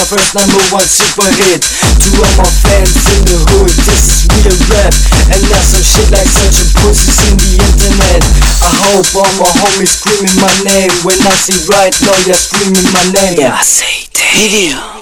my first number one super hit. To all my fans in the hood, this is real rap. And not some shit like such a pussies in the internet. I hope all my homies screaming my name. When I see right now, you're screaming my name. Yeah, I say damn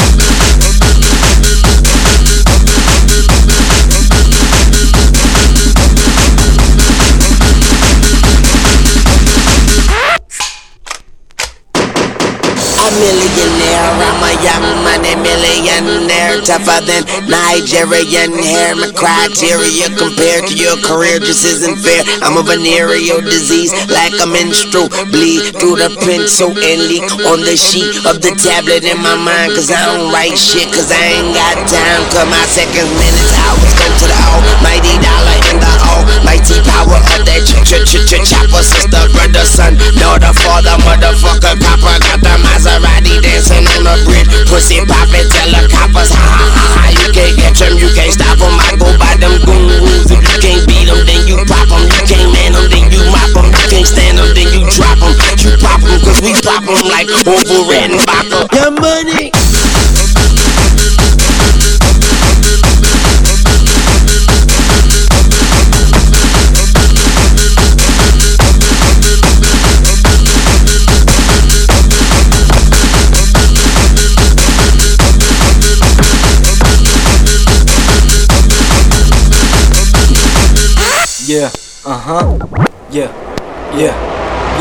tougher than Nigerian hair. My criteria compared to your career just isn't fair. I'm a venereal disease, like a menstrual bleed through the pencil and leak on the sheet of the tablet in my mind. Cause I don't write shit, cause I ain't got time. Cause my seconds, minutes, hours go to the almighty dollar almighty power of that ch ch ch ch chopper. Sister, brother, son, daughter, father, motherfucker, copper. Got the Maserati. Dancing on the bridge, pussy poppin', tell the coppers, ha ha ha ha. You can't catch them, you can't stop them. I go by them gurus. If you can't beat them, then you pop them. You can't man them, then you mop them. You can't stand them, then you drop them. You pop them, cause we pop them like over and vodka. Your money. Yeah, uh huh. Yeah, yeah,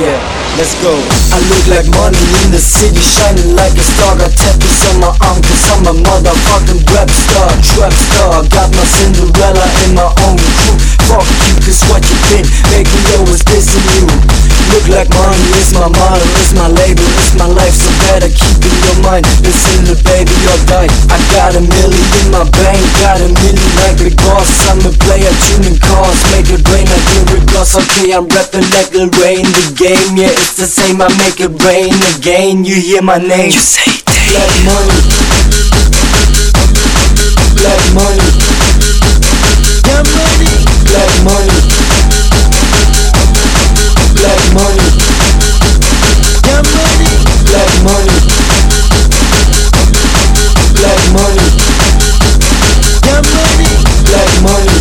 yeah. Let's go. I look like money in the city, shining like a star. Got tattoos on my arm, cause I'm a motherfucking rap star, trap star. Got my Cinderella in my own crew. Fuck you, cause what you been making always dissing you. Look like money is my motto, is my label, is my life, so better keep in your mind. Listen, little baby, or die. I got a million in my bank, got a million like the boss. I'm a player, tuning cars, make it rain like lyric gloss. Okay, I'm rapping like the rain. The game, yeah, it's the same. I make it rain again. You hear my name? You say damn. Black money. Black money. Your money. Black money. Black money. Money. Black money. Black money. Money. Black money.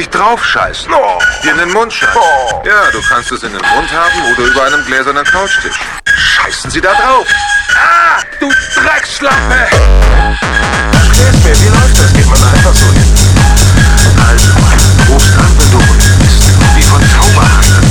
Dich draufscheißen. Oh. Dir in den Mund scheißen. Oh. Ja, du kannst es in den Mund haben oder über einem gläsernen Couchtisch. Scheißen Sie da drauf. Ah, du Dreckschlappe! Erklär's mir, wie läuft das? Geht man einfach so hin? Also, rufst an, wenn du unten bist. Wie von Zauberhand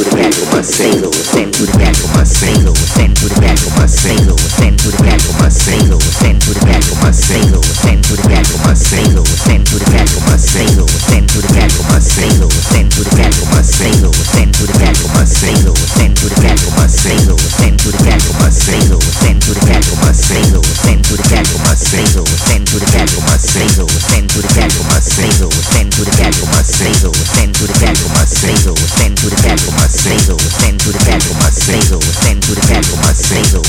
to send to the back my send to the my send to the my send to the my send to the my send to the my send to the my send to the my send to the my send to the my send to the my send to the my send to the my send to the my send to the my send to the my. single.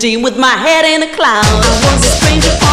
Empty with my head in a cloud. I was a stranger